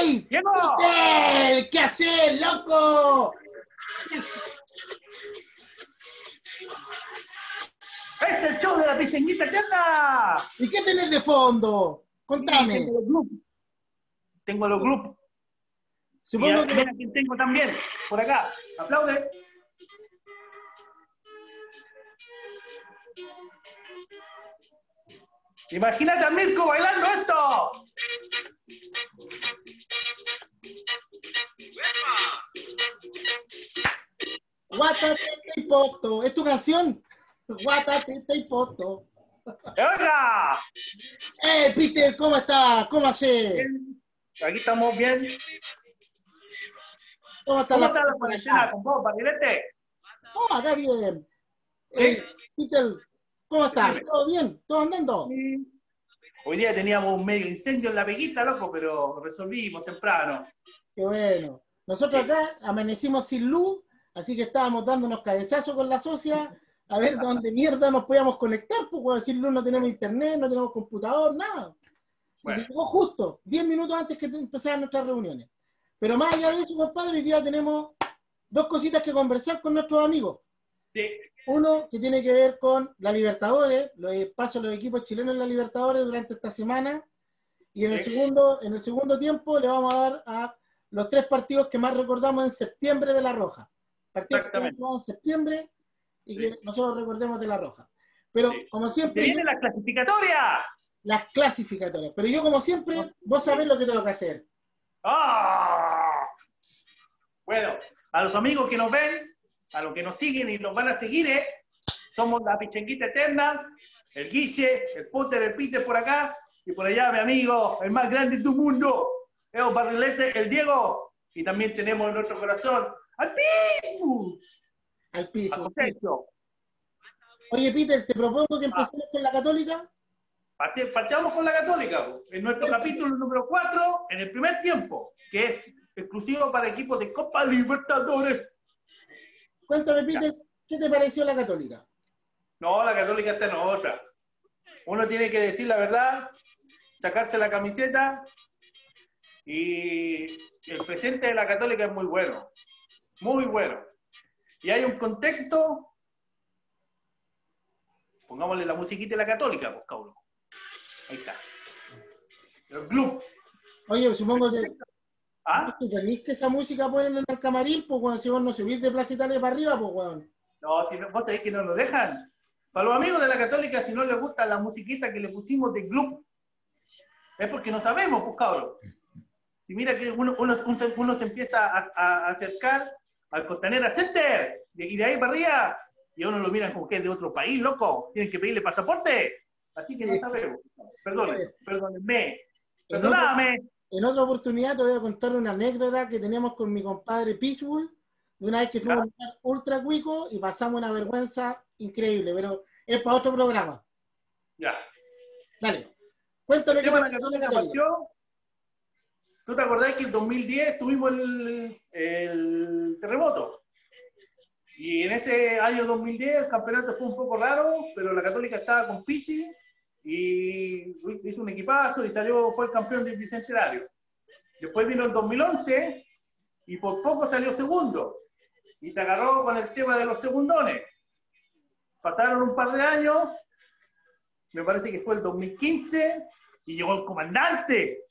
¡Ey! ¿Qué haces, loco? ¡Es el show de la piseñita eterna! ¿Y qué tenés de fondo? Contame. Tengo los grupos. Tengo los grupos. Supongo que mira quién tengo también, por acá. Aplaude. Imagínate a Mirko bailando esto. Guatatete y poto. ¿Es tu canción? Guatatete y poto. ¡Oiga! ¡Eh, Peter! ¿Cómo estás? ¿Cómo haces? Aquí estamos bien. ¿Cómo está ¿Cómo la está la cuarentena allá? con vos, Barilete? Oh, acá bien. Eh, Peter, ¿cómo estás? ¿Todo bien? ¿Todo andando? Hoy día teníamos un medio incendio en la peguita, loco, pero resolvimos temprano. Qué bueno. Nosotros acá amanecimos sin luz, así que estábamos dándonos cabezazos con la socia a ver dónde mierda nos podíamos conectar, porque sin luz no tenemos internet, no tenemos computador, nada. Bueno. Llegó justo, 10 minutos antes que empezaran nuestras reuniones. Pero más allá de eso, compadre, hoy día tenemos dos cositas que conversar con nuestros amigos. Sí. Uno que tiene que ver con la Libertadores, los pasos de los equipos chilenos en la Libertadores durante esta semana. Y en el, segundo, en el segundo tiempo le vamos a dar a los tres partidos que más recordamos en septiembre de La Roja. Partidos que en septiembre y que Sí. nosotros recordemos de La Roja. Pero Sí. como ¡Se siempre, viene la clasificatoria! las clasificatorias. Pero yo como siempre, vos sabés lo que tengo que hacer. ¡Ah! Bueno, a los amigos que nos ven, a los que nos siguen y nos van a seguir, ¿eh? somos la Pichenguita Eterna, el Guille, el Potter, el Peter por acá, y por allá mi amigo, el más grande de tu mundo, Eo Barrilete, el Diego, y también tenemos en nuestro corazón al Pisu, Al piso. Oye, Peter, te propongo que empecemos con la Católica. Así, Partamos con la Católica, po, en nuestro capítulo número 4, en el primer tiempo, que es exclusivo para equipos de Copa Libertadores. Cuéntame, Peter, ¿qué te pareció la Católica? No, la católica está en otra. Uno tiene que decir la verdad, sacarse la camiseta y el presente de la católica es muy bueno, muy bueno. Y hay un contexto, pongámosle la musiquita de la católica, pues cabrón. Ahí está. El club. Oye, supongo que ¿Ah? ¿tú tenés que esa música ponen en el camarín, pues cuando si vos no subís de Plaza Italia para arriba, pues weón. No, si no, vos sabés que no nos dejan. Para los amigos de la Católica, si no les gusta la musiquita que le pusimos de club, es porque no sabemos, pues cabrón. Si mira que uno, uno, se empieza a, a acercar al Costanera Center, y de ahí para arriba, y a uno lo miran como que es de otro país, loco. Tienen que pedirle pasaporte. Así que no sabemos. Perdónenme, perdónenme. Perdóname. en otra oportunidad te voy a contar una anécdota que tenemos con mi compadre Peaceful, de una vez que fuimos a un lugar ultra cuico y pasamos una vergüenza increíble, pero es para otro programa. Ya. Dale. Cuéntame qué tema de la Católica Católica. partió. ¿Tú te acordás que en 2010 tuvimos el, el terremoto? Y en ese año 2010 el campeonato fue un poco raro, pero la Católica estaba con Pisi y hizo un equipazo y salió, fue el campeón del bicentenario. Después vino el 2011 y por poco salió segundo. Y se agarró con el tema de los segundones. Pasaron un par de años, me parece que fue el 2015, y llegó el comandante.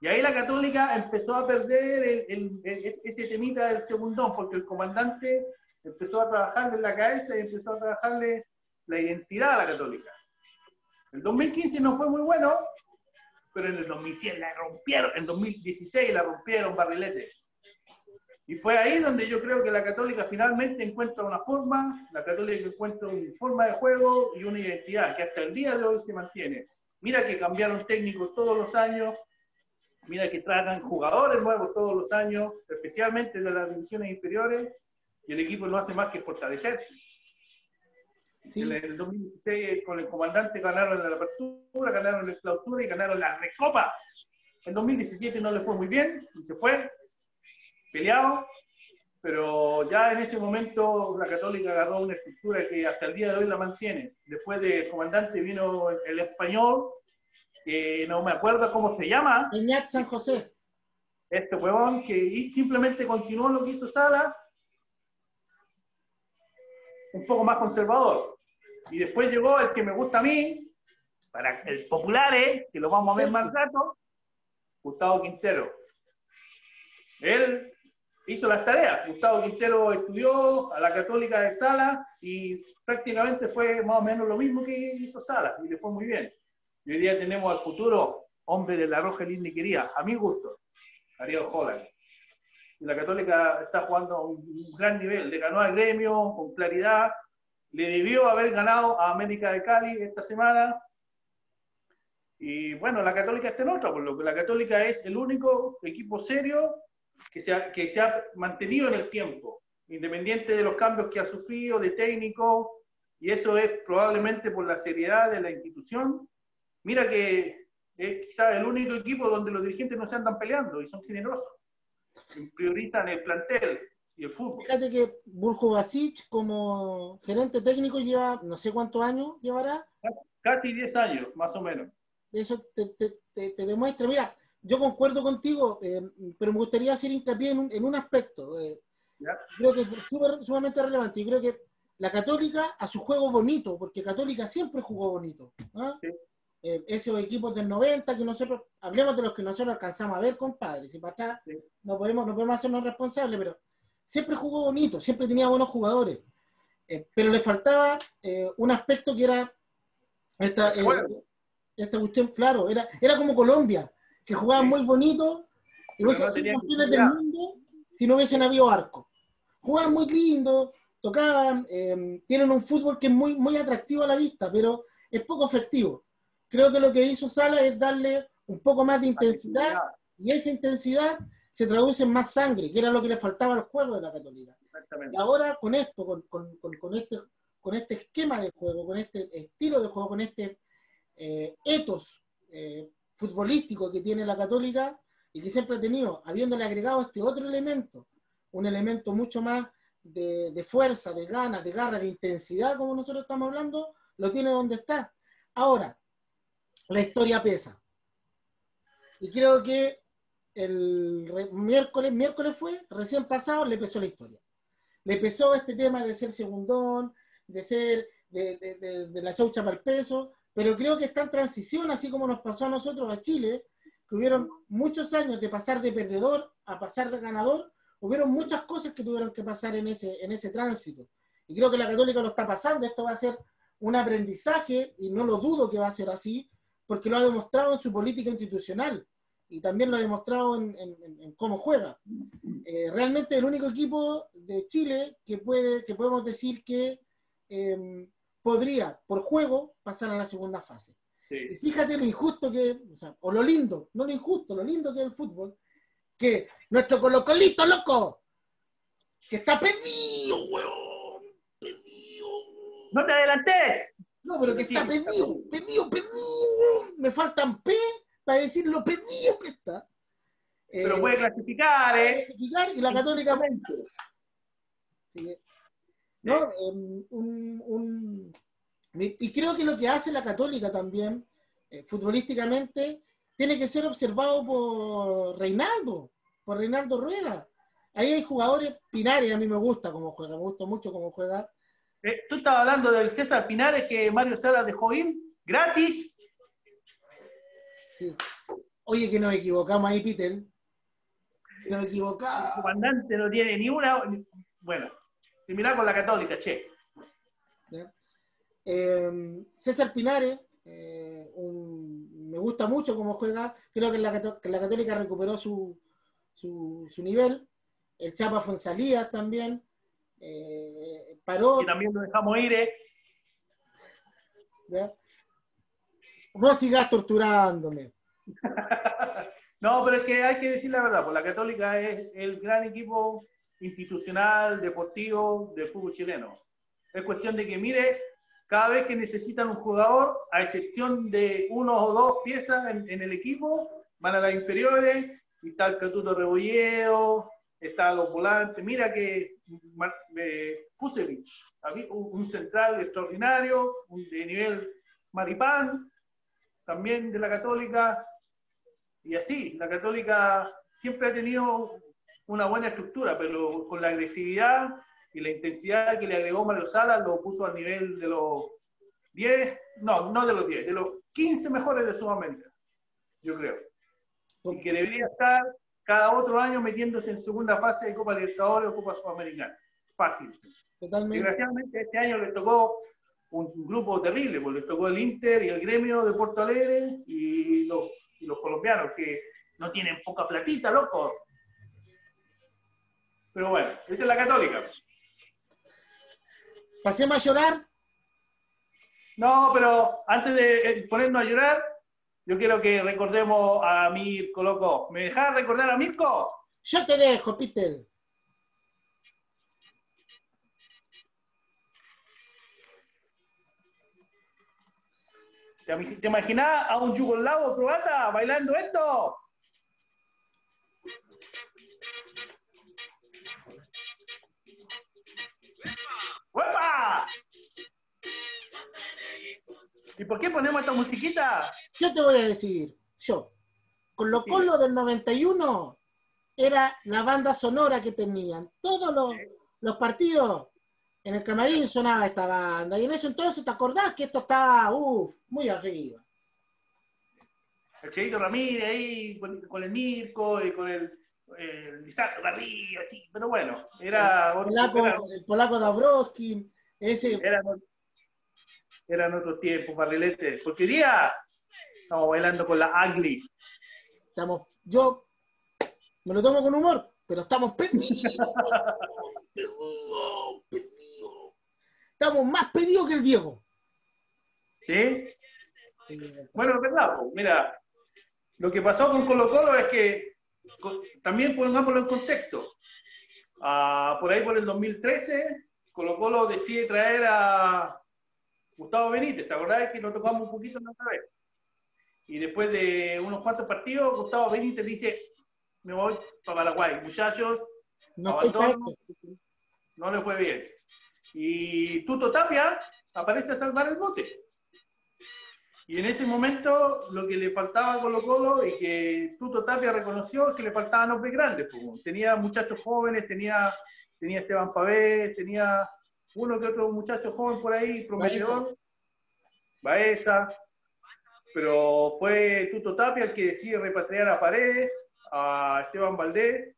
Y ahí la Católica empezó a perder el- el- el- ese temita del segundón, porque el comandante empezó a trabajarle en la cabeza y empezó a trabajarle la identidad a la Católica. El 2015 no fue muy bueno, pero en el 2010 la rompieron, en 2016 la rompieron barrilete. Y fue ahí donde yo creo que la Católica finalmente encuentra una forma, la Católica encuentra una forma de juego y una identidad que hasta el día de hoy se mantiene. Mira que cambiaron técnicos todos los años, mira que tragan jugadores nuevos todos los años, especialmente de las divisiones inferiores, y el equipo no hace más que fortalecerse. Sí. En el 2016 con el comandante ganaron la apertura, ganaron la clausura y ganaron la recopa. En 2017 no le fue muy bien y se fue peleado, pero ya en ese momento la Católica agarró una estructura que hasta el día de hoy la mantiene. Después del comandante vino el español que no me acuerdo cómo se llama. Peñat San José. Este huevón que simplemente continuó lo que hizo Sala, un poco más conservador. Y después llegó el que me gusta a mí, para el popular, ¿eh? que lo vamos a ver más rato, Gustavo Quintero. Él hizo las tareas. Gustavo Quintero estudió a la Católica de Sala y prácticamente fue más o menos lo mismo que hizo Sala y le fue muy bien. Y hoy día tenemos al futuro hombre de la Roja Quería, a mi gusto, Ariel Holland. Y la Católica está jugando a un, gran nivel. Le ganó al gremio con claridad. Le debió haber ganado a América de Cali esta semana. Y bueno, la Católica está en otra, por lo que la Católica es el único equipo serio que se ha, que se ha mantenido en el tiempo, independiente de los cambios que ha sufrido de técnico, y eso es probablemente por la seriedad de la institución. Mira que es quizás el único equipo donde los dirigentes no se andan peleando y son generosos. Priorizan el plantel y el fútbol. Fíjate que Burjo Basic, como gerente técnico, lleva no sé cuántos años llevará. Casi 10 años, más o menos. Eso te, te, te demuestra. Mira, yo concuerdo contigo, eh, pero me gustaría hacer hincapié en un, en un aspecto. Eh, creo que es sumamente relevante. Y creo que la Católica a su juego bonito, porque Católica siempre jugó bonito. ¿ah? Eh, esos equipos del 90 que nosotros, hablemos de los que nosotros alcanzamos a ver, compadre. Si para atrás no, podemos, no podemos hacernos responsables, pero siempre jugó bonito, siempre tenía buenos jugadores. pero le faltaba un aspecto que era esta, esta cuestión, claro, era, era como Colombia que jugaban muy bonito y hubiesen sido campeones del mundo si no hubiesen habido arco. Jugaban muy lindo, tocaban, em, tienen un fútbol que es muy, muy atractivo a la vista, pero es poco efectivo. Creo que lo que hizo Sala es darle un poco más de intensidad y esa intensidad se traduce en más sangre, que era lo que le faltaba al juego de la Católica. Y ahora con esto, con, con, con, este, con este esquema de juego, con este estilo de juego, con este eh, etos eh, futbolístico que tiene la Católica y que siempre ha tenido, habiéndole agregado este otro elemento, un elemento mucho más de, fuerza, de ganas, de garra, de intensidad, como nosotros estamos hablando, lo tiene donde está. Ahora, la historia pesa. Y creo que el miércoles, miércoles fue, recién pasado, le pesó la historia. Le pesó este tema de ser segundón, de ser de, de la chaucha para el peso, pero creo que está en transición, así como nos pasó a nosotros, a Chile, que hubieron muchos años de pasar de perdedor a pasar de ganador, hubieron muchas cosas que tuvieron que pasar en ese, en ese tránsito. Y creo que la Católica lo está pasando, esto va a ser un aprendizaje, y no lo dudo que va a ser así, porque lo ha demostrado en su política institucional y también lo ha demostrado en, cómo juega. Eh, realmente el único equipo de Chile que, puede, que podemos decir que em, podría, por juego, pasar a la segunda fase. Y fíjate lo injusto que, o, lo lindo, no lo injusto, lo lindo que es el fútbol, que nuestro colocolito, loco, que está pedido, weón, pedido. No te adelantes. No, pero que está pedido, pedido, pedido, me faltan P para decir lo pedido que está. Pero puede clasificar, ¿eh? Clasificar y la Católica. Sí, ¿no? Em, un, y creo que lo que hace la Católica también, eh, futbolísticamente, tiene que ser observado por Reinaldo, por Reinaldo Rueda. Ahí hay jugadores, Pinares a mí me gusta cómo juega, me gusta mucho cómo juega. Eh, tú estabas hablando del César Pinares que Mario Sala dejó ir, gratis. Oye, que nos equivocamos ahí, Peter. Nos equivocamos. El comandante no tiene ni una. Bueno, Similar con la Católica, che. Eh, César Pinares, eh, me gusta mucho cómo juega. Creo que la, la Católica recuperó su, su, nivel. El Chapa Fonsalía también. Eh, paró. Y también lo dejamos ir, ¿eh? No sigas torturándome. no, pero es que hay que decir la verdad, pues la Católica es el gran equipo institucional, deportivo del fútbol chileno. Es cuestión de que mire, cada vez que necesitan un jugador, a excepción de uno o dos piezas en, el equipo, van a las inferiores, y el Catuto Rebolleo, está los volantes. Mira que eh, un central extraordinario, de nivel maripán, también de la Católica, y así, la Católica siempre ha tenido una buena estructura, pero con la agresividad y la intensidad que le agregó Mario Sala lo puso al nivel de los 10, no, no de los 10, de los 15 mejores de Sudamérica, yo creo. Y que debería estar cada otro año metiéndose en segunda fase de Copa Libertadores o Copa Sudamericana. Fácil. Totalmente. Desgraciadamente este año le tocó un, grupo terrible, porque le tocó el Inter y el gremio de Porto Alegre y los, y los colombianos que no tienen poca platita, loco. Pero bueno, esa es la católica. ¿Pasemos a llorar? No, pero antes de eh, ponernos a llorar, yo quiero que recordemos a Mirko, loco. ¿Me dejas recordar a Mirko? Yo te dejo, Peter. ¿Te imaginas a un yugoslavo croata bailando esto? ¡Uepa! ¿Y por qué ponemos esta musiquita? Yo te voy a decir, yo, con lo Colo del 91 era la banda sonora que tenían. Todos los, los, partidos en el camarín sonaba esta banda. Y en eso entonces te acordás que esto estaba, uff, muy arriba. El Cheito Ramírez ahí con, el Mirko y con el, el Lizardo Garrido, así. Pero bueno, era... El polaco, el polaco Dabrowski, ese... Era, eran otros tiempos, barrilete. Porque día estamos bailando con la Ugly. Estamos, yo me lo tomo con humor, pero estamos pedidos. Estamos más pedidos que el Diego. ¿Sí? Bueno, verdad, mira, lo que pasó con Colo Colo es que también pongámoslo en contexto. Ah, por ahí por el 2013, Colo Colo decide traer a Gustavo Benítez, ¿te acordás que nos tocamos un poquito la otra vez? Y después de unos cuantos partidos, Gustavo Benítez dice, me voy para Paraguay. Muchachos, no, no le fue bien. Y Tuto Tapia aparece a salvar el bote. Y en ese momento lo que le faltaba a Colo Colo y que Tuto Tapia reconoció es que le faltaban hombres grandes. Tenía muchachos jóvenes, tenía, tenía Esteban Pavé, tenía uno que otro muchacho joven por ahí, prometedor, Baeza, pero fue Tuto Tapia el que decide repatriar a Paredes, a Esteban Valdés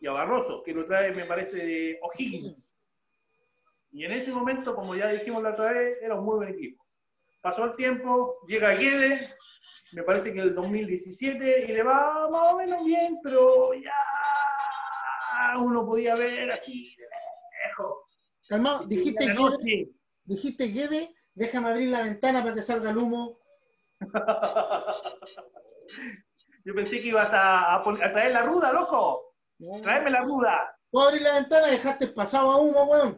y a Barroso, que lo trae, me parece, de O'Higgins. Y en ese momento, como ya dijimos la otra vez, era un muy buen equipo. Pasó el tiempo, llega Guedes, me parece que el 2017, y le va más o menos bien, pero ya uno podía ver así de Calmado, dijiste dijiste Guede, déjame abrir la ventana para que salga el humo. Yo pensé que ibas a, traer la ruda, loco. Traeme la ruda. Puedo abrir la ventana y dejaste pasado a humo, weón.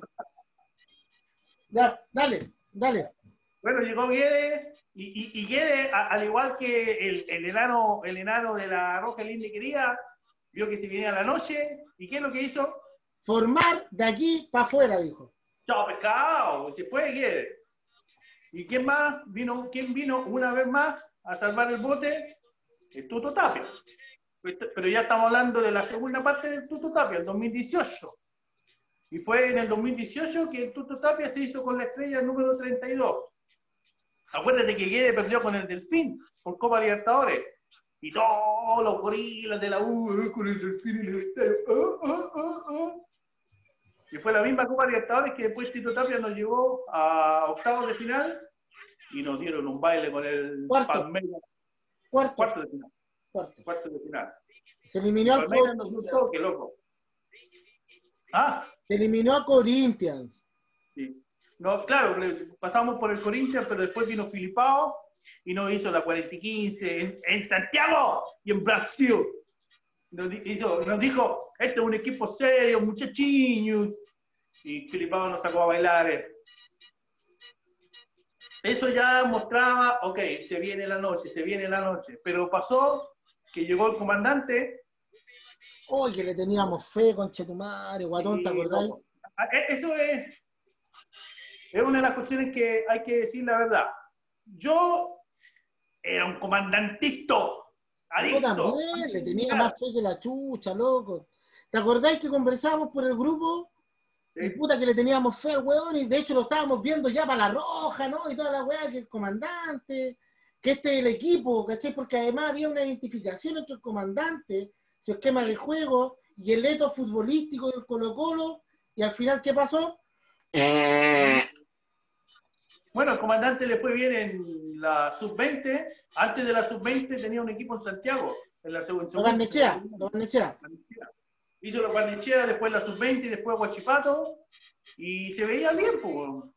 Ya, dale, dale. Bueno, llegó Guede y, y, Guede, al igual que el, el, enano, el enano de la Roja Linda quería, vio que se venía la noche. ¿Y qué es lo que hizo? Formar de aquí para afuera, dijo. Chao, pescado, se fue Guedes. ¿Y quién más vino, quién vino una vez más a salvar el bote? El Tuto Tapia. Pero ya estamos hablando de la segunda parte del Tuto Tapia, el 2018. Y fue en el 2018 que el Tuto Tapia se hizo con la estrella número 32. Acuérdate que Guedes perdió con el Delfín por Copa Libertadores. Y todos los gorilas de la U con el Delfín y el estadio. Oh, oh, oh, y fue la misma Copa Libertadores que después Tito Tapia nos llevó a octavos de final y nos dieron un baile con el cuarto. Cuarto. cuarto de final. Cuarto. de final. Se eliminó al Corinthians. qué loco. ¿Ah? Se eliminó a Corinthians. Sí. No, claro, pasamos por el Corinthians, pero después vino Filipao y nos hizo la 40 y 15 en, en Santiago y en Brasil. Nos, nos dijo, este es un equipo serio, muchachiños y Filipao nos sacó a bailar. Eh. Eso ya mostraba, ok, se viene la noche, se viene la noche. Pero pasó que llegó el comandante. Oye, que le teníamos fe, con Chetumare, guatón, ¿te acordáis? E, eso es, es una de las cuestiones que hay que decir la verdad. Yo era un comandantito. Yo también le tenía más fe que la chucha, loco. ¿Te acordáis que conversábamos por el grupo? Y puta que le teníamos fe al weón, y de hecho lo estábamos viendo ya para la roja, ¿no? Y toda la weá, que el comandante, que este es el equipo, ¿cachai? Porque además había una identificación entre el comandante, su esquema de juego y el eto futbolístico del Colo Colo, y al final, ¿qué pasó? Bueno, el comandante le fue bien en la sub-20. Antes de la sub-20 tenía un equipo en Santiago. En la segunda. Barnechea, Hizo los Barnechea, después la sub-20 y después Guachipato. Y se veía bien,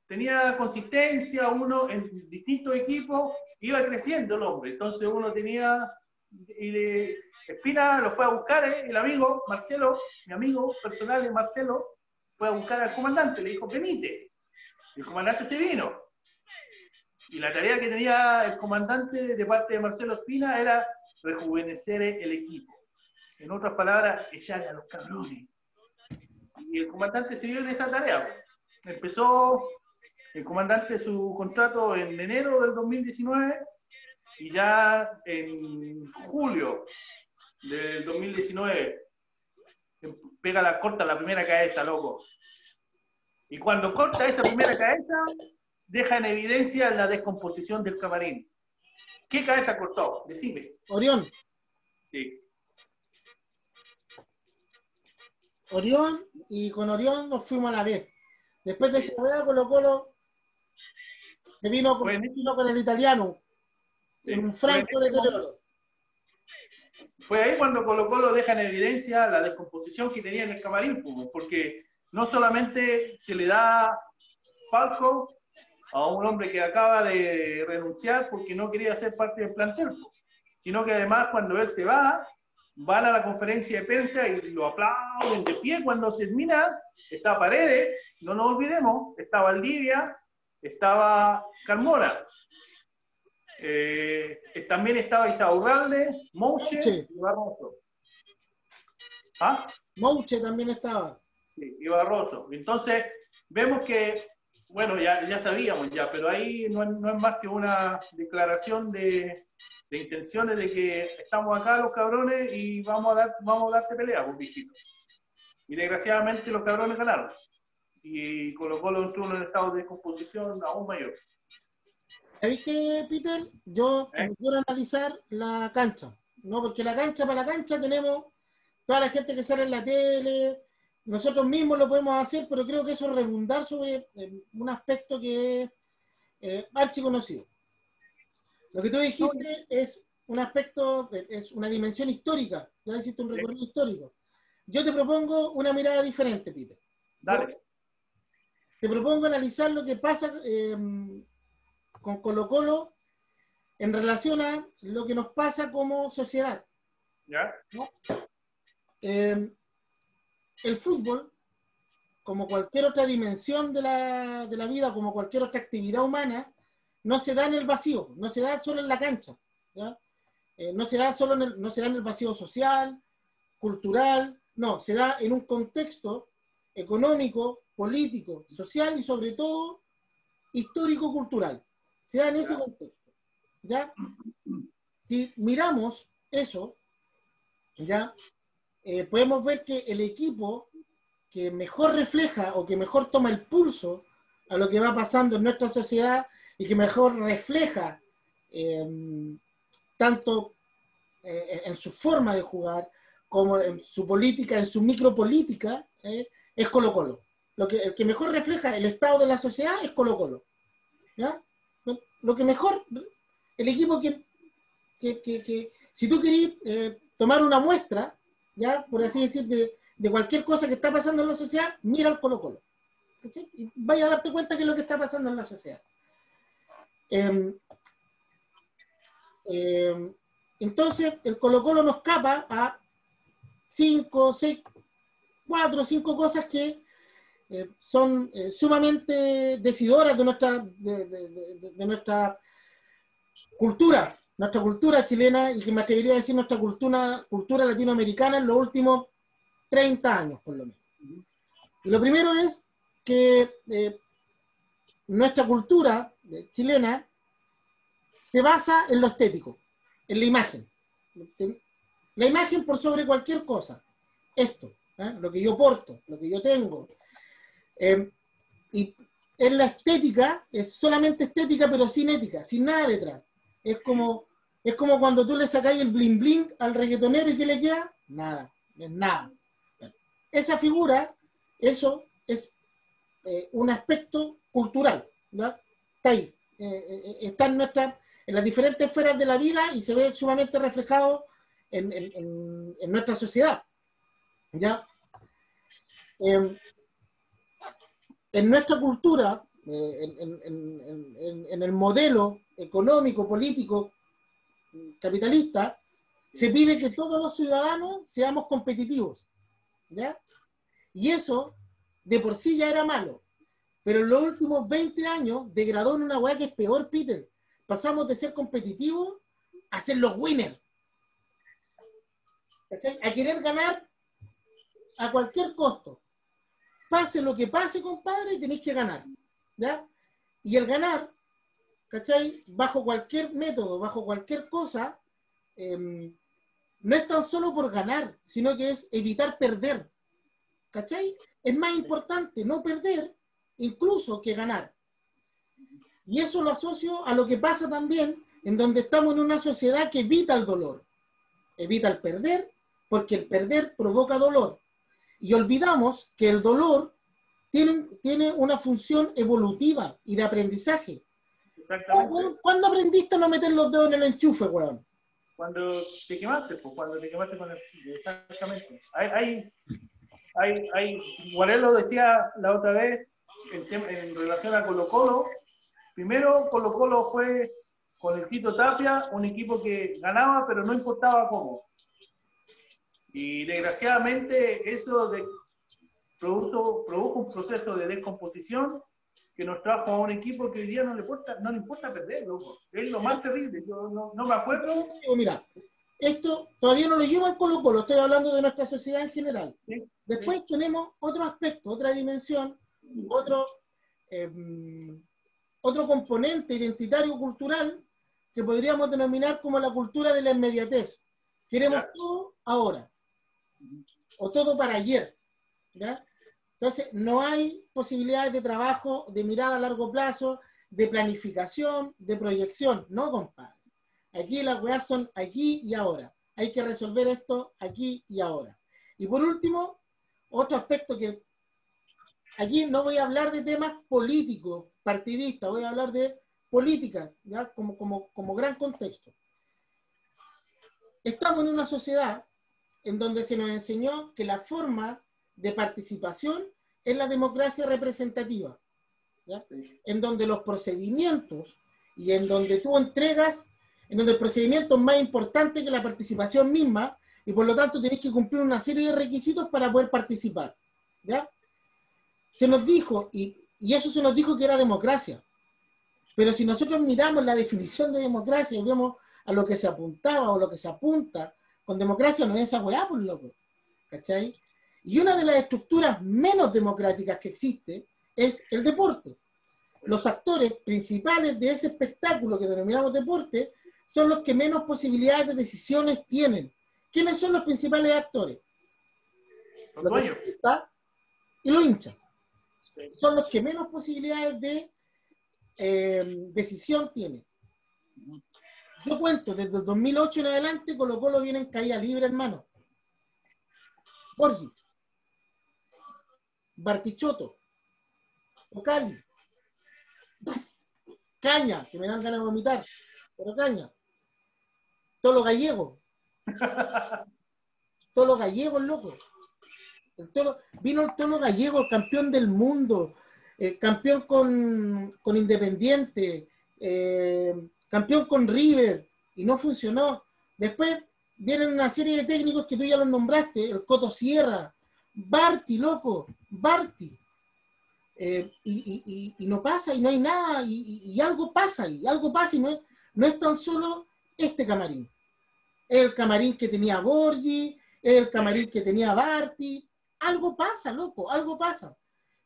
tenía consistencia, uno en distintos equipos, iba creciendo el hombre. Entonces uno tenía. Y de, Espina lo fue a buscar, ¿eh? el amigo Marcelo, mi amigo personal Marcelo, fue a buscar al comandante, le dijo, venite. El comandante se vino. Y la tarea que tenía el comandante de parte de Marcelo Espina era rejuvenecer el equipo. En otras palabras, echarle a los cabrones. Y el comandante siguió en esa tarea. Empezó el comandante su contrato en enero del 2019 y ya en julio del 2019 pega la corta la primera cabeza, loco. Y cuando corta esa primera cabeza, deja en evidencia la descomposición del camarín. ¿Qué cabeza cortó? Decime. Orión. Sí. Orión, y con Orión nos fuimos a la vez. Después de esa weá, Colo Colo se vino con, con el italiano en un franco de deterioro. Fue ahí cuando Colo Colo deja en evidencia la descomposición que tenía en el camarín, porque no solamente se le da palco a un hombre que acaba de renunciar porque no quería ser parte del plantel, sino que además cuando él se va, van a la conferencia de prensa y lo aplauden de pie cuando se termina, está Paredes, no nos olvidemos, está Valdivia, estaba Carmona, eh, también estaba Isaurralde, Mouche y Barroso. ¿Ah? Mouche también estaba. Sí, y Barroso. Entonces, vemos que bueno, ya, ya sabíamos ya, pero ahí no, no es más que una declaración de, de, intenciones de que estamos acá los cabrones y vamos a, dar, vamos a darte pelea, pues, Y desgraciadamente los cabrones ganaron. Y colocó los entró en un estado de descomposición aún mayor. ¿Sabéis qué, Peter? Yo ¿Eh? quiero analizar la cancha, ¿no? Porque la cancha, para la cancha tenemos toda la gente que sale en la tele, nosotros mismos lo podemos hacer, pero creo que eso es redundar sobre eh, un aspecto que es eh, archiconocido. Lo que tú dijiste es un aspecto, es una dimensión histórica, ya hiciste un recorrido histórico. Yo te propongo una mirada diferente, Peter. Dale. Te propongo analizar lo que pasa eh, con Colo Colo en relación a lo que nos pasa como sociedad. ¿Ya? Eh, el fútbol, como cualquier otra dimensión de la, de la, vida, como cualquier otra actividad humana, no se da en el vacío, no se da solo en la cancha. Eh, no, se da solo en el, no se da en el vacío social, cultural, no, se da en un contexto económico, político, social y sobre todo histórico-cultural. Se da en ese contexto. ¿ya? Si miramos eso, ¿ya? Eh, podemos ver que el equipo que mejor refleja o que mejor toma el pulso a lo que va pasando en nuestra sociedad y que mejor refleja em, tanto eh, en su forma de jugar como en su política, en su micropolítica, eh, es Colo Colo. Lo que, el que mejor refleja el estado de la sociedad es Colo Colo. Lo que mejor, el equipo que, que, si tú querés tomar una muestra, ya, por así decir, de, cualquier cosa que está pasando en la sociedad, mira al Colo Colo. Y vaya a darte cuenta que es lo que está pasando en la sociedad. Em, em, entonces, el Colo Colo nos capa a cinco, seis, cuatro, cinco cosas que eh, son eh, sumamente decidoras de nuestra, de nuestra cultura nuestra cultura chilena y que me atrevería a decir nuestra cultura, cultura latinoamericana en los últimos 30 años, por lo menos. Y lo primero es que eh, nuestra cultura chilena se basa en lo estético, en la imagen. La imagen por sobre cualquier cosa. Esto, ¿eh? lo que yo porto, lo que yo tengo. Eh, y en la estética, es solamente estética, pero sin ética, sin nada detrás. Es como, es como cuando tú le sacáis el bling bling al reggaetonero y ¿qué le queda? Nada, nada. Esa figura, eso es eh, un aspecto cultural, ¿ya? Está ahí, está en nuestra, en las diferentes esferas de la vida y se ve sumamente reflejado en, nuestra sociedad. ¿ya? Em, en nuestra cultura, eh, en, el modelo económico, político, capitalista, se pide que todos los ciudadanos seamos competitivos. ¿ya? Y eso de por sí ya era malo. Pero en los últimos 20 años degradó en una weá que es peor, Peter, pasamos de ser competitivos a ser los winners. A querer ganar a cualquier costo. Pase lo que pase, compadre, tenéis que ganar. ¿ya? Y el ganar, ¿cachai? Bajo cualquier método, bajo cualquier cosa, em, no es tan solo por ganar, sino que es evitar perder. ¿Cachai? Es más importante no perder incluso que ganar. Y eso lo asocio a lo que pasa también en donde estamos en una sociedad que evita el dolor, evita el perder, porque el perder provoca dolor. Y olvidamos que el dolor tiene, tiene una función evolutiva y de aprendizaje. ¿Cuándo aprendiste a no meter los dedos en el enchufe, weón? Cuando te quemaste, pues, cuando te quemaste con el... Exactamente. Hay, hay, hay, hay... Guarelo decía la otra vez, en, en relación a Colo Colo, Primero, Colo Colo fue con el Tito Tapia, un equipo que ganaba, pero no importaba cómo. Y desgraciadamente eso produjo, produjo un proceso de descomposición que nos trajo a un equipo que hoy día no le importa, no le importa perder, loco. Es lo más terrible. Yo no, me acuerdo. Mira, esto todavía no lo llevo al Colo Colo, estoy hablando de nuestra sociedad en general. Después tenemos otro aspecto, otra dimensión, otro, em, otro componente identitario cultural que podríamos denominar como la cultura de la inmediatez. Queremos todo ahora, o todo para ayer. Entonces, no hay posibilidades de trabajo, de mirada a largo plazo, de planificación, de proyección. No, compadre. Aquí las weas son aquí y ahora. Hay que resolver esto aquí y ahora. Y por último, otro aspecto que aquí no voy a hablar de temas políticos, partidista, voy a hablar de política, ¿ya? Como, como, como gran contexto. Estamos en una sociedad en donde se nos enseñó que la forma de participación es la democracia representativa, ¿ya? en donde los procedimientos y en donde tú entregas, en donde el procedimiento es más importante que la participación misma y por lo tanto tienes que cumplir una serie de requisitos para poder participar. ¿ya? Se nos dijo, y y eso se nos dijo que era democracia. Pero si nosotros miramos la definición de democracia y vemos a lo que se apuntaba o lo que se apunta, con democracia no es esa weá, por loco. ¿Cachai? Y una de las estructuras menos democráticas que existe es el deporte. Los actores principales de ese espectáculo que denominamos deporte son los que menos posibilidades de decisiones tienen. ¿Quiénes son los principales actores? Los y los hinchas son los que menos posibilidades de eh, decisión tienen. Yo cuento, desde el 2008 en adelante, Colo Colo viene en caída libre, hermano. Borgi, Bartichotto, Ocali, Caña, que me dan ganas de vomitar, pero Caña, Tolo Gallego, Tolo Gallego, loco vino el tono gallego, el campeón del mundo, el campeón con, Independiente, eh, campeón con River, y no funcionó. Después vienen una serie de técnicos que tú ya los nombraste, el Coto Sierra, Barty, loco, Barty. Eh, y, no pasa, y no hay nada, y, algo pasa, y algo pasa, y no es, no es tan solo este camarín. El camarín que tenía Borgi, el camarín que tenía Barty, algo pasa, loco, algo pasa.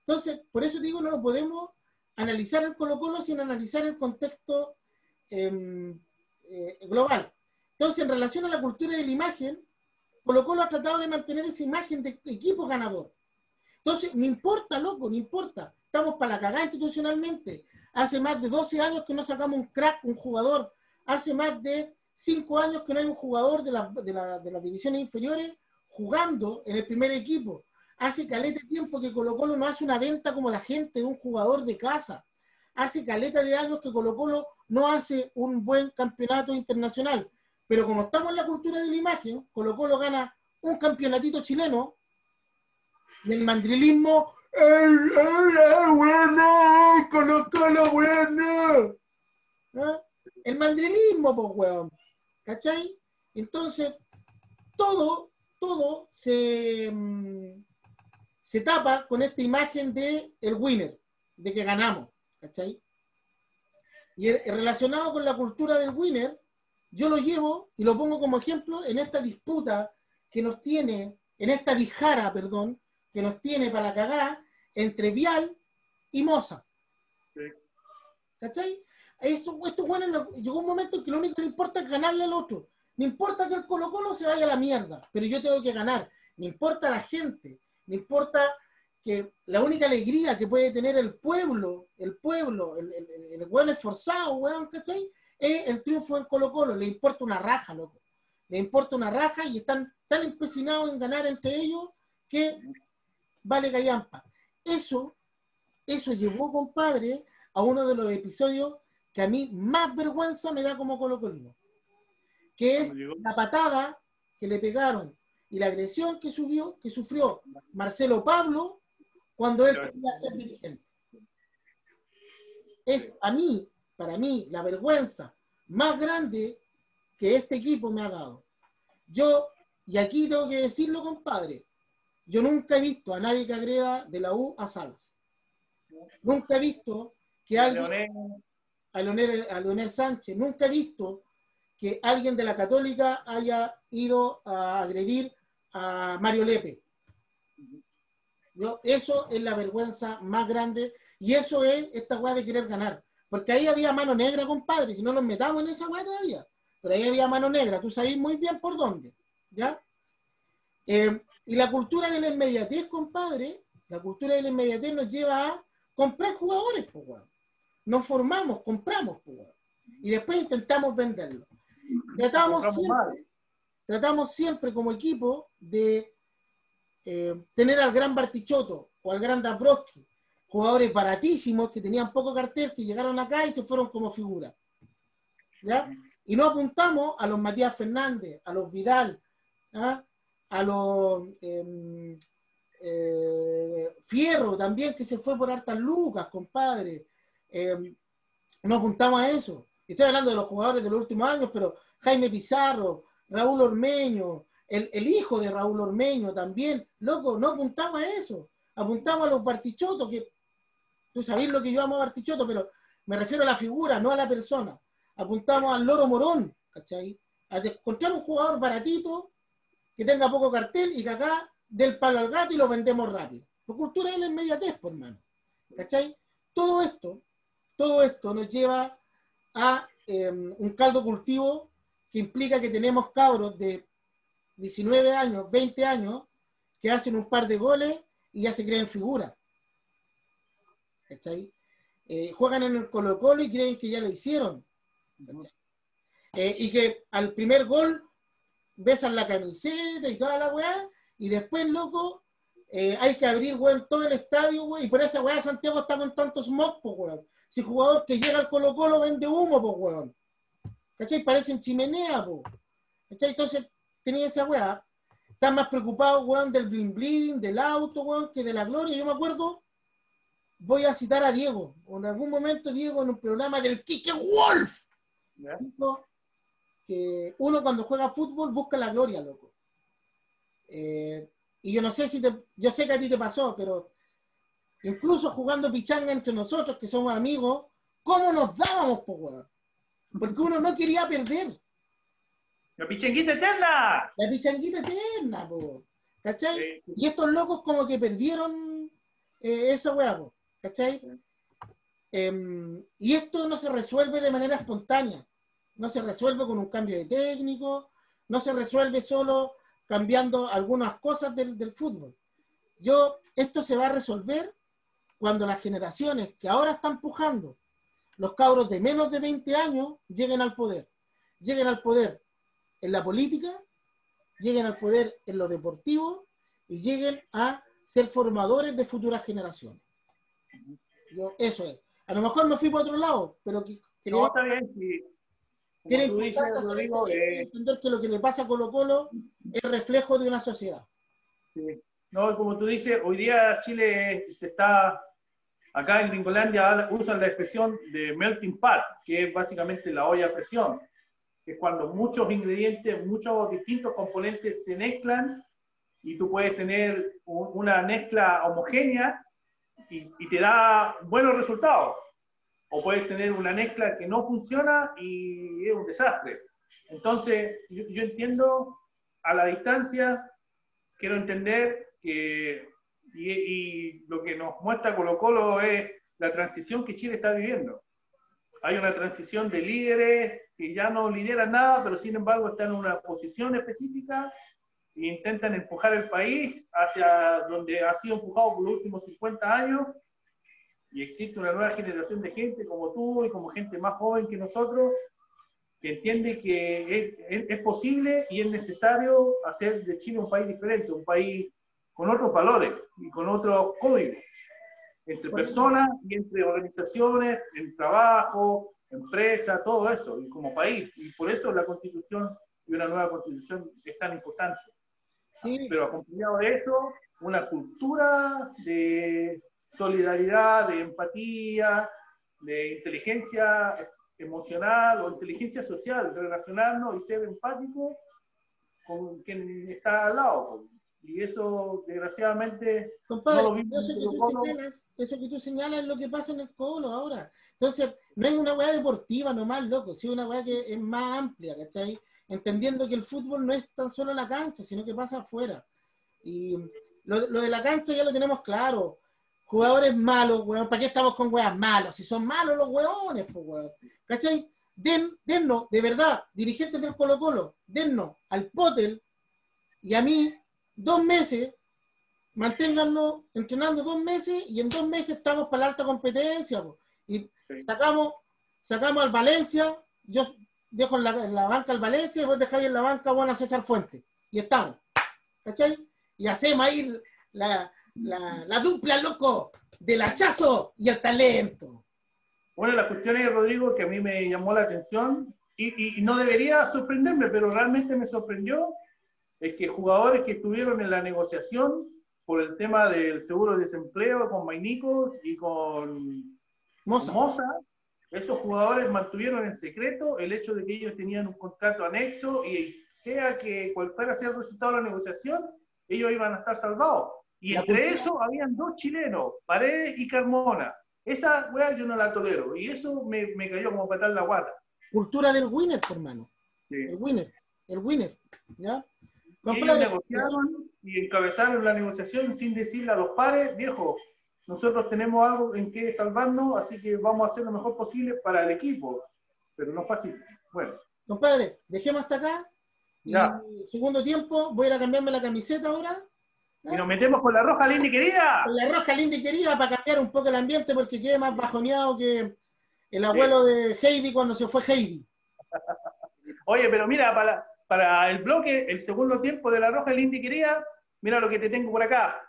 Entonces, por eso digo, no lo podemos analizar el Colo Colo sin analizar el contexto em, eh, global. Entonces, en relación a la cultura de la imagen, Colo Colo ha tratado de mantener esa imagen de equipo ganador. Entonces, no importa, loco, no importa. Estamos para la cagada institucionalmente. Hace más de 12 años que no sacamos un crack, un jugador. Hace más de 5 años que no hay un jugador de, de, de las divisiones inferiores jugando en el primer equipo. Hace caleta tiempo que Colo Colo no hace una venta como la gente de un jugador de casa. Hace caleta de años que Colo Colo no hace un buen campeonato internacional. Pero como estamos en la cultura de la imagen, Colo Colo gana un campeonatito chileno y el mandrilismo, ¡el, el, bueno! ¡Colo Colo bueno! ¿Ah? El mandrilismo, pues, weón. ¿Cachai? Entonces, todo, todo se, mm, se tapa con esta imagen de el winner, de que ganamos. ¿Cachai? Y relacionado con la cultura del winner, yo lo llevo y lo pongo como ejemplo en esta disputa que nos tiene, en esta dijara, perdón, que nos tiene para cagar entre Vial y Moza. ¿Cachai? Esto, esto bueno, llegó un momento en que lo único que le importa es ganarle al otro. No importa que el Colo Colo se vaya a la mierda, pero yo tengo que ganar. No importa la gente, no importa que la única alegría que puede tener el pueblo, el pueblo, el, el, el, esforzado, weón, ¿cachai? Es el triunfo del Colo Colo. Le importa una raja, loco. Le importa una raja y están tan empecinados en ganar entre ellos que vale gallampa. Eso, eso llevó, compadre, a uno de los episodios que a mí más vergüenza me da como Colo Colino, que es la patada que le pegaron y la agresión que, subió, que sufrió Marcelo Pablo cuando él quería ser dirigente. Es a mí para mí, la vergüenza más grande que este equipo me ha dado. Yo, y aquí tengo que decirlo, compadre, yo nunca he visto a nadie que agreda de la U a Salas. Nunca he visto que alguien, a Leonel, a Leonel Sánchez, nunca he visto que alguien de la Católica haya ido a agredir a Mario Lepe. Yo, eso es la vergüenza más grande y eso es esta weá de querer ganar. Porque ahí había mano negra, compadre, si no nos metamos en esa weá todavía. Pero ahí había mano negra, tú sabes muy bien por dónde, ¿ya? Eh, y la cultura de la inmediatez, compadre, la cultura de la inmediatez nos lleva a comprar jugadores, pues, weón. Nos formamos, compramos, pues, weón. Y después intentamos venderlo. Tratamos siempre, tratamos siempre como equipo de eh, tener al gran Bartichotto o al gran Dabrowski jugadores baratísimos que tenían poco cartel, que llegaron acá y se fueron como figura. ¿Ya? Y no apuntamos a los Matías Fernández, a los Vidal, ¿ah? a los em, eh, Fierro también, que se fue por hartas lucas, compadre. Em, no apuntamos a eso. Estoy hablando de los jugadores de los últimos años, pero Jaime Pizarro, Raúl Ormeño, el, el hijo de Raúl Ormeño también, loco, no apuntamos a eso. Apuntamos a los Bartichotos, que Tú sabés lo que yo amo a Bartichotto, pero me refiero a la figura, no a la persona. Apuntamos al loro morón, ¿cachai? A encontrar un jugador baratito, que tenga poco cartel y que acá del palo al gato y lo vendemos rápido. La cultura es la inmediatez, por mano. ¿Cachai? Todo esto, todo esto nos lleva a em, un caldo cultivo que implica que tenemos cabros de 19 años, 20 años, que hacen un par de goles y ya se creen figuras. Eh, juegan en el Colo Colo y creen que ya lo hicieron. Eh, y que al primer gol besan la camiseta y toda la weá, y después, loco, eh, hay que abrir, weón, todo el estadio, weón, y por esa weá Santiago está con tantos smog, pues, weón. Si jugador que llega al Colo Colo vende humo, pues, weón. ¿Cachai? Parecen chimenea, pues. ¿Cachai? Entonces, tenía esa weá. Están más preocupados, weón, del bling bling, del auto, weón, que de la gloria. Yo me acuerdo voy a citar a Diego. En algún momento Diego en un programa del Kike Wolf dijo que uno cuando juega fútbol busca la gloria, loco. Eh, y yo no sé si te, yo sé que a ti te pasó, pero incluso jugando pichanga entre nosotros, que somos amigos, ¿cómo nos dábamos, po, weón? Porque uno no quería perder. La pichanguita eterna. La pichanguita eterna, po. ¿Cachai? Y estos locos como que perdieron eh, esa weá, po. ¿Cachai? Em, y esto no se resuelve de manera espontánea, no se resuelve con un cambio de técnico, no se resuelve solo cambiando algunas cosas del, del fútbol. Yo, esto se va a resolver cuando las generaciones que ahora están pujando, los cabros de menos de 20 años, lleguen al poder. Lleguen al poder en la política, lleguen al poder en lo deportivo y lleguen a ser formadores de futuras generaciones. Yo, eso es. A lo mejor me fui por otro lado, pero que, no, está bien. Sí. Eh, entender que lo que le pasa a Colo Colo es reflejo de una sociedad. Sí. No, como tú dices, hoy día Chile se está, acá en Gringolandia usan la expresión de melting pot, que es básicamente la olla a presión, que es cuando muchos ingredientes, muchos distintos componentes se mezclan y tú puedes tener una mezcla homogénea y, te da buenos resultados. O puedes tener una mezcla que no funciona y es un desastre. Entonces, yo, entiendo a la distancia, quiero entender que, y, y, lo que nos muestra Colo Colo es la transición que Chile está viviendo. Hay una transición de líderes que ya no lideran nada, pero sin embargo están en una posición específica e intentan empujar el país hacia donde ha sido empujado por los últimos 50 años y existe una nueva generación de gente como tú y como gente más joven que nosotros que entiende que es, es, posible y es necesario hacer de Chile un país diferente, un país con otros valores y con otros códigos, entre personas y entre organizaciones, en trabajo, empresa, todo eso, y como país. Y por eso la constitución y una nueva constitución es tan importante. Pero acompañado de eso, una cultura de solidaridad, de empatía, de inteligencia emocional o inteligencia social, relacionarnos y ser empático con quien está al lado. Y eso, desgraciadamente, Compadre, no eso, que tú señalas, eso que tú señalas es lo que pasa en el colo ahora. Entonces, no es una weá deportiva nomás, loco, es una weá que es más amplia, ¿cachai? Entendiendo que el fútbol no es tan solo la cancha, sino que pasa afuera. Y lo, de la cancha ya lo tenemos claro. Jugadores malos, weón, ¿para qué estamos con weas malos? Si son malos los weones, pues weón. ¿Cachai? Den, dennos, de verdad, dirigentes del Colo Colo, dennos al Potel y a mí dos meses, manténganlo entrenando dos meses y en dos meses estamos para la alta competencia. Y sacamos, sacamos al Valencia, yo dejo en la, banca al Valencia y vos dejáis en la banca a César Fuente. Y estamos. ¿Cachai? Y hacemos ahí la, la, dupla, loco, del hachazo y el talento. Bueno, la cuestión es, Rodrigo, que a mí me llamó la atención y, y, no debería sorprenderme, pero realmente me sorprendió, es que jugadores que estuvieron en la negociación por el tema del seguro de desempleo con Mainico y con Moza, Moza esos jugadores mantuvieron en secreto el hecho de que ellos tenían un contrato anexo y sea que cual fuera sea el resultado de la negociación, ellos iban a estar salvados. Y entre eso habían dos chilenos, Paredes y Carmona. Esa weá yo no la tolero. Y eso me, me cayó como patar la guata. Cultura del winner, hermano. El winner. El winner. ¿Ya? Y ellos negociaron y encabezaron la negociación sin decirle a los pares, viejo, nosotros tenemos algo en que salvarnos, así que vamos a hacer lo mejor posible para el equipo, pero no fácil. Bueno. Compadre, dejemos hasta acá. Ya. segundo tiempo, voy a ir a cambiarme la camiseta ahora. Y nos metemos con la roja linda y querida. Con la roja linda y querida para cambiar un poco el ambiente porque quede más bajoneado que el abuelo de Heidi cuando se fue Heidi. Oye, pero mira, para, para el bloque, el segundo tiempo de la roja linda y querida, mira lo que te tengo por acá.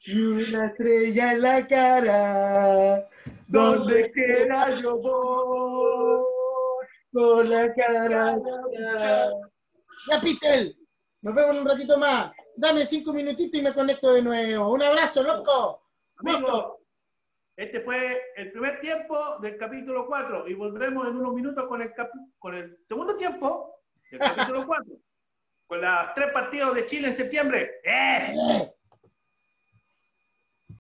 Y una estrella en la cara, donde quiera yo voy, con la cara. Ya, Pitel, nos vemos en un ratito más. Dame cinco minutitos y me conecto de nuevo. Un abrazo, loco. Amigos, este fue el primer tiempo del capítulo 4 y volveremos en unos minutos con el, con el segundo tiempo del capítulo 4 con las tres partidos de Chile en septiembre. ¡Eh!